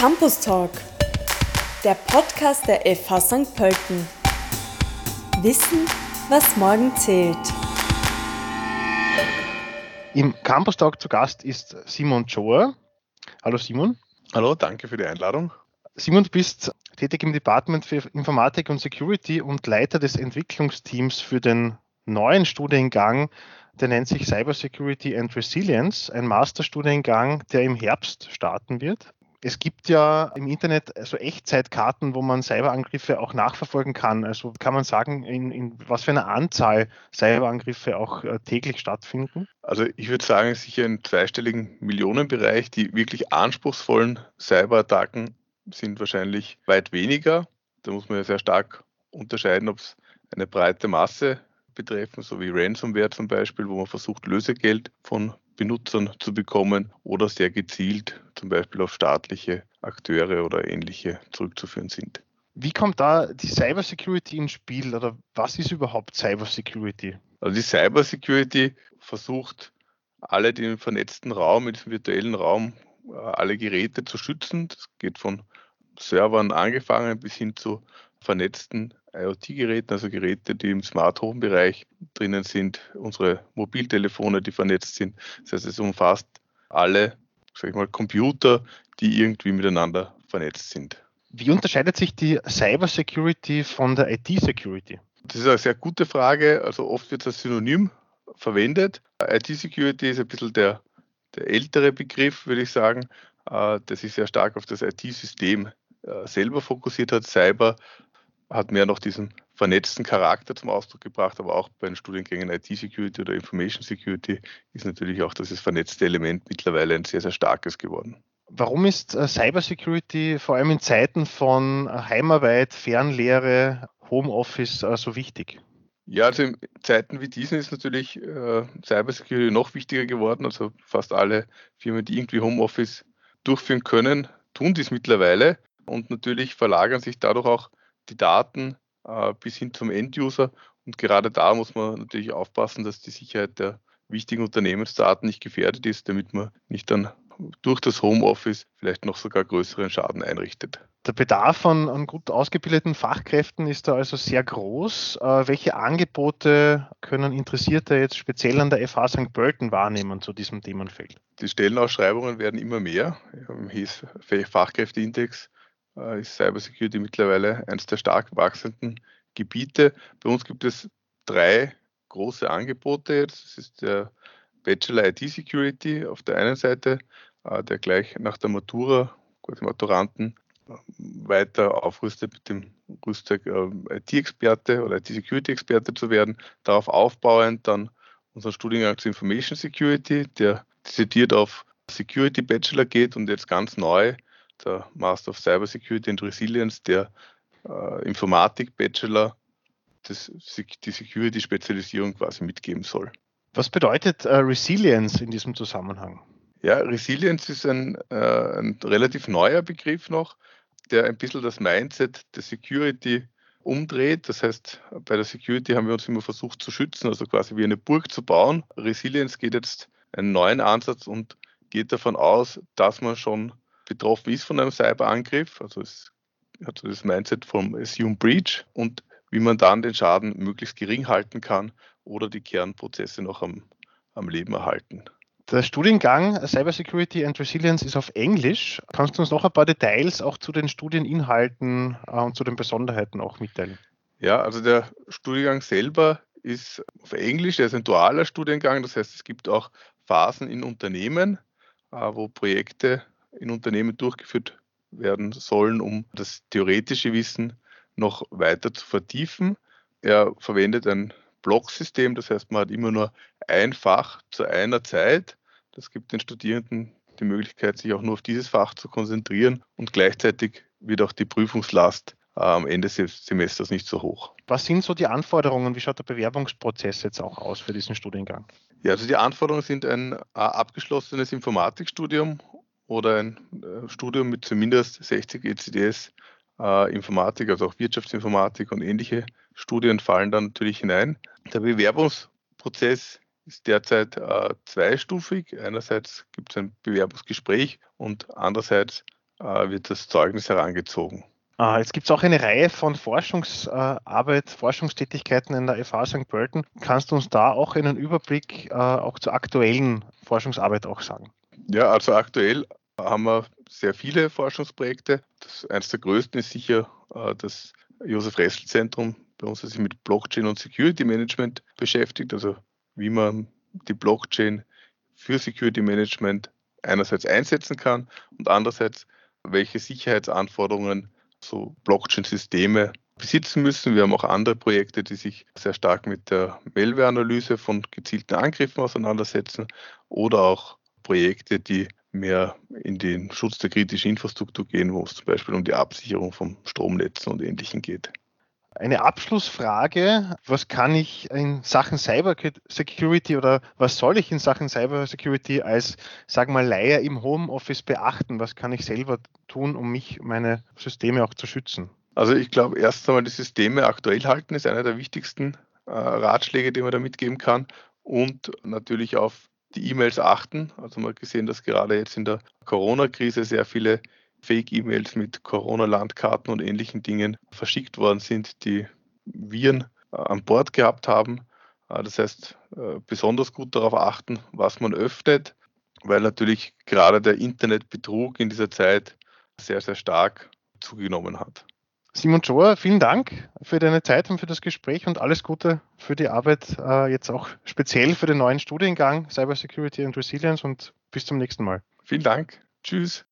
Campus Talk, der Podcast der FH St. Pölten. Wissen, was morgen zählt. Im Campus Talk zu Gast ist Simon Joer. Hallo Simon. Hallo, danke für die Einladung. Simon, du bist tätig im Department für Informatik und Security und Leiter des Entwicklungsteams für den neuen Studiengang, der nennt sich Cyber Security and Resilience, ein Masterstudiengang, der im Herbst starten wird. Es gibt ja im Internet so Echtzeitkarten, wo man Cyberangriffe auch nachverfolgen kann. Also kann man sagen, in, in was für einer Anzahl Cyberangriffe auch äh, täglich stattfinden? Also ich würde sagen, sicher im zweistelligen Millionenbereich. Die wirklich anspruchsvollen Cyberattacken sind wahrscheinlich weit weniger. Da muss man ja sehr stark unterscheiden, ob es eine breite Masse betreffen, so wie Ransomware zum Beispiel, wo man versucht, Lösegeld von Benutzern zu bekommen oder sehr gezielt zum Beispiel auf staatliche Akteure oder ähnliche zurückzuführen sind. Wie kommt da die Cybersecurity ins Spiel oder was ist überhaupt Cybersecurity? Also die Cybersecurity versucht, alle den vernetzten Raum, in diesem virtuellen Raum, äh, alle Geräte zu schützen. Das geht von Servern angefangen bis hin zu vernetzten IoT-Geräten, also Geräte, die im Smart Home-Bereich drinnen sind, unsere Mobiltelefone, die vernetzt sind. Das heißt, es umfasst alle, sag ich mal, Computer, die irgendwie miteinander vernetzt sind. Wie unterscheidet sich die Cyber-Security von der IT-Security? Das ist eine sehr gute Frage. Also oft wird das Synonym verwendet. IT-Security ist ein bisschen der, der ältere Begriff, würde ich sagen, äh, der sich sehr stark auf das IT-System äh, selber fokussiert hat. Cyber hat mehr noch diesen vernetzten Charakter zum Ausdruck gebracht, aber auch bei den Studiengängen IT-Security oder Information Security ist natürlich auch dieses vernetzte Element mittlerweile ein sehr, sehr starkes geworden. Warum ist äh, Cybersecurity vor allem in Zeiten von Heimarbeit, Fernlehre, Homeoffice äh, so wichtig? Ja, also in Zeiten wie diesen ist natürlich äh, Cybersecurity noch wichtiger geworden. Also fast alle Firmen, die irgendwie Homeoffice durchführen können, tun dies mittlerweile. Und natürlich verlagern sich dadurch auch die Daten äh, bis hin zum Enduser. Und gerade da muss man natürlich aufpassen, dass die Sicherheit der wichtigen Unternehmensdaten nicht gefährdet ist, damit man nicht dann durch das Homeoffice vielleicht noch sogar größeren Schaden einrichtet. Der Bedarf an, an gut ausgebildeten Fachkräften ist da also sehr groß. Äh, welche Angebote können Interessierte jetzt speziell an der FH St. Pölten wahrnehmen zu diesem Themenfeld? Die Stellenausschreibungen werden immer mehr. Im HES Fachkräfteindex äh, ist Cybersecurity mittlerweile eines der stark wachsenden Gebiete. Bei uns gibt es drei große Angebote. Das ist der Bachelor IT Security auf der einen Seite, äh, der gleich nach der Matura, quasi Maturanten, äh, weiter aufrüstet mit dem Rüstzeug IT-Experte oder IT-Security-Experte zu werden. Darauf aufbauend dann unseren Studiengang zu Information Security, der zitiert auf Security Bachelor geht und jetzt ganz neu der Master of Cybersecurity and Resilience, der äh, Informatik-Bachelor, die Security-Spezialisierung quasi mitgeben soll. Was bedeutet äh, Resilience in diesem Zusammenhang? Ja, Resilience ist ein, äh, ein relativ neuer Begriff noch, der ein bisschen das Mindset der Security umdreht. Das heißt, bei der Security haben wir uns immer versucht zu schützen, also quasi wie eine Burg zu bauen. Resilience geht jetzt einen neuen Ansatz und geht davon aus, dass man schon betroffen ist von einem Cyberangriff, also es hat so das Mindset vom Assume Breach und wie man dann den Schaden möglichst gering halten kann oder die Kernprozesse noch am, am Leben erhalten. Der Studiengang Cybersecurity and Resilience ist auf Englisch. Kannst du uns noch ein paar Details auch zu den Studieninhalten äh, und zu den Besonderheiten auch mitteilen? Ja, also der Studiengang selber ist auf Englisch, er ist ein dualer Studiengang, das heißt es gibt auch Phasen in Unternehmen, äh, wo Projekte in Unternehmen durchgeführt werden sollen, um das theoretische Wissen noch weiter zu vertiefen. Er verwendet ein Blocksystem, das heißt, man hat immer nur ein Fach zu einer Zeit. Das gibt den Studierenden die Möglichkeit, sich auch nur auf dieses Fach zu konzentrieren und gleichzeitig wird auch die Prüfungslast äh, am Ende des Semesters nicht so hoch. Was sind so die Anforderungen? Wie schaut der Bewerbungsprozess jetzt auch aus für diesen Studiengang? Ja, also die Anforderungen sind ein äh, abgeschlossenes Informatikstudium oder ein äh, Studium mit zumindest 60 ECDS äh, Informatik, also auch Wirtschaftsinformatik und ähnliche Studien fallen dann natürlich hinein. Der Bewerbungsprozess ist derzeit äh, zweistufig. Einerseits gibt es ein Bewerbungsgespräch und andererseits äh, wird das Zeugnis herangezogen. Ah, jetzt gibt es auch eine Reihe von Forschungsarbeit, Forschungstätigkeiten in der FH St. Pölten. Kannst du uns da auch einen Überblick äh, auch zur aktuellen Forschungsarbeit auch sagen? Ja, also aktuell haben wir sehr viele Forschungsprojekte. Das, eines der größten ist sicher äh, das Josef Ressel Zentrum bei uns, das sich mit Blockchain und Security Management beschäftigt. Also wie man die Blockchain für Security Management einerseits einsetzen kann und andererseits welche Sicherheitsanforderungen so Blockchain-Systeme besitzen müssen. Wir haben auch andere Projekte, die sich sehr stark mit der Malware-Analyse von gezielten Angriffen auseinandersetzen oder auch Projekte, die mehr in den Schutz der kritischen Infrastruktur gehen, wo es zum Beispiel um die Absicherung von Stromnetzen und Ähnlichem geht. Eine Abschlussfrage. Was kann ich in Sachen Cyber Security oder was soll ich in Sachen Cyber Security als, sagen wir mal, Laie im Homeoffice beachten? Was kann ich selber tun, um mich, meine Systeme auch zu schützen? Also ich glaube, erst einmal die Systeme aktuell halten ist einer der wichtigsten äh, Ratschläge, die man da mitgeben kann. Und natürlich auf die E-Mails achten. Also man gesehen, dass gerade jetzt in der Corona-Krise sehr viele Fake-E-Mails mit Corona-Landkarten und ähnlichen Dingen verschickt worden sind, die Viren äh, an Bord gehabt haben. Äh, das heißt, äh, besonders gut darauf achten, was man öffnet, weil natürlich gerade der Internetbetrug in dieser Zeit sehr, sehr stark zugenommen hat. Simon Joa, vielen Dank für deine Zeit und für das Gespräch und alles Gute für die Arbeit, jetzt auch speziell für den neuen Studiengang Cybersecurity and Resilience und bis zum nächsten Mal. Vielen Dank. Tschüss.